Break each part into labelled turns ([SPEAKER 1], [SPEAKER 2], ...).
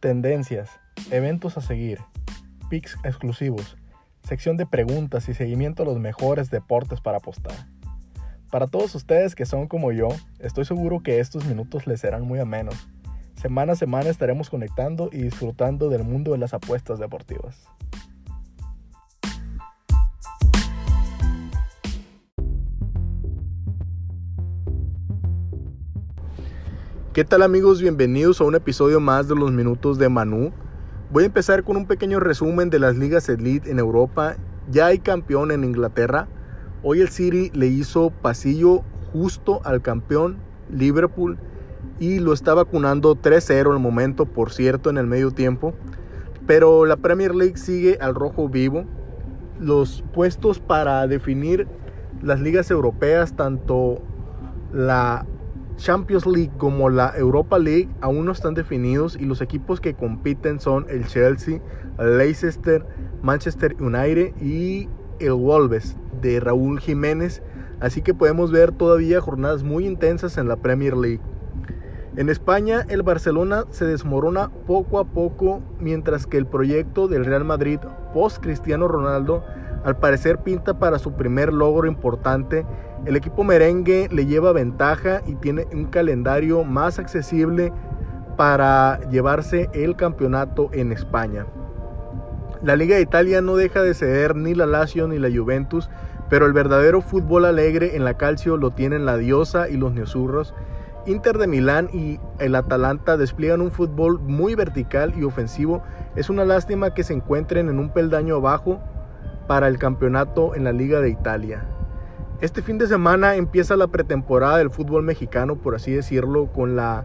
[SPEAKER 1] tendencias, eventos a seguir, picks exclusivos, sección de preguntas y seguimiento a los mejores deportes para apostar. Para todos ustedes que son como yo, estoy seguro que estos minutos les serán muy amenos. Semana a semana estaremos conectando y disfrutando del mundo de las apuestas deportivas. ¿Qué tal amigos? Bienvenidos a un episodio más de los minutos de Manu. Voy a empezar con un pequeño resumen de las ligas elite en Europa. Ya hay campeón en Inglaterra. Hoy el City le hizo pasillo justo al campeón Liverpool y lo está vacunando 3-0 el momento, por cierto, en el medio tiempo. Pero la Premier League sigue al rojo vivo. Los puestos para definir las ligas europeas, tanto la Champions League como la Europa League aún no están definidos y los equipos que compiten son el Chelsea, el Leicester, Manchester United y el Wolves de Raúl Jiménez. Así que podemos ver todavía jornadas muy intensas en la Premier League. En España el Barcelona se desmorona poco a poco mientras que el proyecto del Real Madrid post Cristiano Ronaldo al parecer pinta para su primer logro importante el equipo merengue le lleva ventaja y tiene un calendario más accesible para llevarse el campeonato en España. La Liga de Italia no deja de ceder ni la Lazio ni la Juventus, pero el verdadero fútbol alegre en la Calcio lo tienen la Diosa y los Neosurros. Inter de Milán y el Atalanta despliegan un fútbol muy vertical y ofensivo. Es una lástima que se encuentren en un peldaño abajo para el campeonato en la Liga de Italia. Este fin de semana empieza la pretemporada del fútbol mexicano, por así decirlo, con la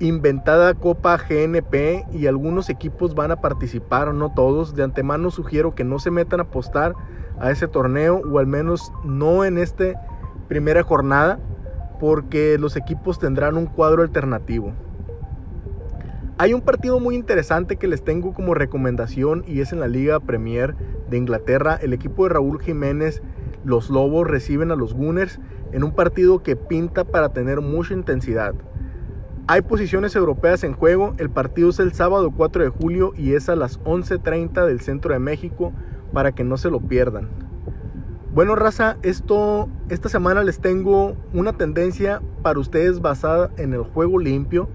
[SPEAKER 1] inventada Copa GNP y algunos equipos van a participar, no todos. De antemano sugiero que no se metan a apostar a ese torneo o al menos no en esta primera jornada porque los equipos tendrán un cuadro alternativo. Hay un partido muy interesante que les tengo como recomendación y es en la Liga Premier de Inglaterra. El equipo de Raúl Jiménez los Lobos reciben a los Gunners en un partido que pinta para tener mucha intensidad. Hay posiciones europeas en juego, el partido es el sábado 4 de julio y es a las 11.30 del centro de México para que no se lo pierdan. Bueno raza, esto, esta semana les tengo una tendencia para ustedes basada en el juego limpio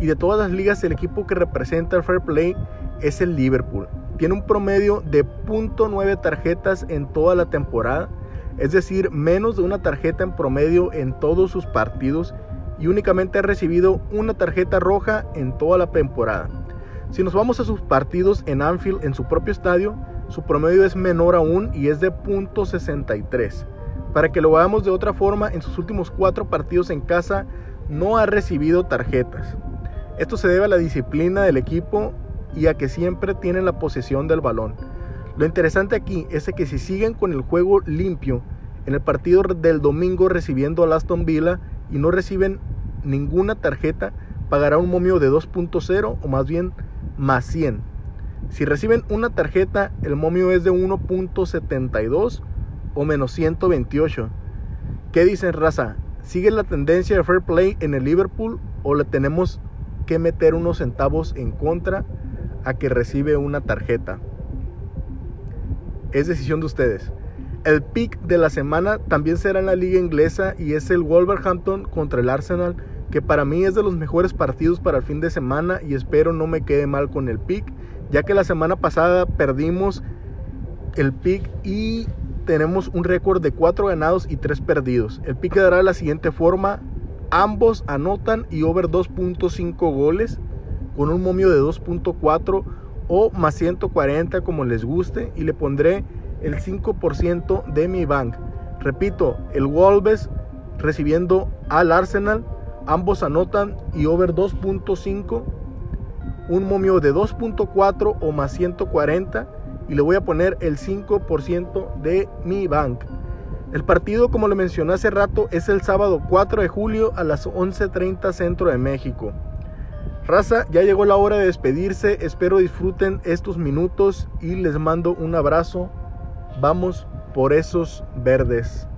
[SPEAKER 1] y de todas las ligas el equipo que representa el Fair Play es el Liverpool tiene un promedio de 0.9 tarjetas en toda la temporada, es decir, menos de una tarjeta en promedio en todos sus partidos y únicamente ha recibido una tarjeta roja en toda la temporada. Si nos vamos a sus partidos en Anfield en su propio estadio, su promedio es menor aún y es de 0.63. Para que lo veamos de otra forma, en sus últimos cuatro partidos en casa no ha recibido tarjetas. Esto se debe a la disciplina del equipo y a que siempre tienen la posesión del balón. Lo interesante aquí es que si siguen con el juego limpio en el partido del domingo recibiendo al Aston Villa y no reciben ninguna tarjeta, pagará un momio de 2.0 o más bien más 100. Si reciben una tarjeta, el momio es de 1.72 o menos 128. ¿Qué dicen, raza? ¿Sigue la tendencia de fair play en el Liverpool o le tenemos que meter unos centavos en contra? A que recibe una tarjeta. Es decisión de ustedes. El pick de la semana también será en la liga inglesa y es el Wolverhampton contra el Arsenal, que para mí es de los mejores partidos para el fin de semana y espero no me quede mal con el pick, ya que la semana pasada perdimos el pick y tenemos un récord de 4 ganados y 3 perdidos. El pick dará de la siguiente forma, ambos anotan y over 2.5 goles con un momio de 2.4 o más 140 como les guste y le pondré el 5% de mi bank. Repito, el Wolves recibiendo al Arsenal, ambos anotan y over 2.5, un momio de 2.4 o más 140 y le voy a poner el 5% de mi bank. El partido, como le mencioné hace rato, es el sábado 4 de julio a las 11.30 centro de México. Raza, ya llegó la hora de despedirse. Espero disfruten estos minutos y les mando un abrazo. Vamos por esos verdes.